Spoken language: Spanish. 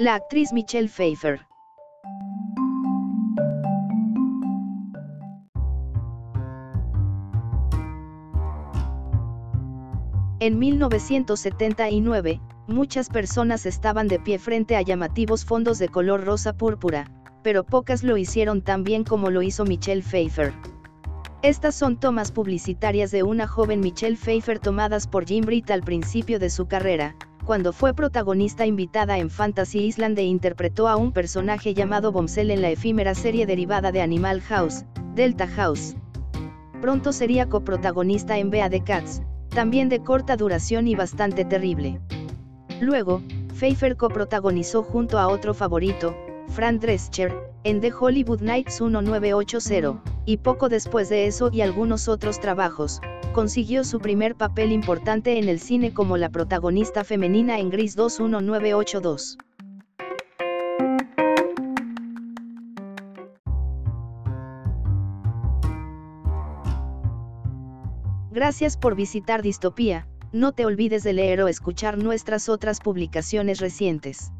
La actriz Michelle Pfeiffer. En 1979, muchas personas estaban de pie frente a llamativos fondos de color rosa púrpura, pero pocas lo hicieron tan bien como lo hizo Michelle Pfeiffer. Estas son tomas publicitarias de una joven Michelle Pfeiffer tomadas por Jim Britt al principio de su carrera, cuando fue protagonista invitada en Fantasy Island e interpretó a un personaje llamado Bombsell en la efímera serie derivada de Animal House, Delta House. Pronto sería coprotagonista en Bea the Cats, también de corta duración y bastante terrible. Luego, Pfeiffer coprotagonizó junto a otro favorito, Fran Drescher, en The Hollywood Nights 1980, y poco después de eso y algunos otros trabajos, consiguió su primer papel importante en el cine como la protagonista femenina en Gris 21982. Gracias por visitar Distopía, no te olvides de leer o escuchar nuestras otras publicaciones recientes.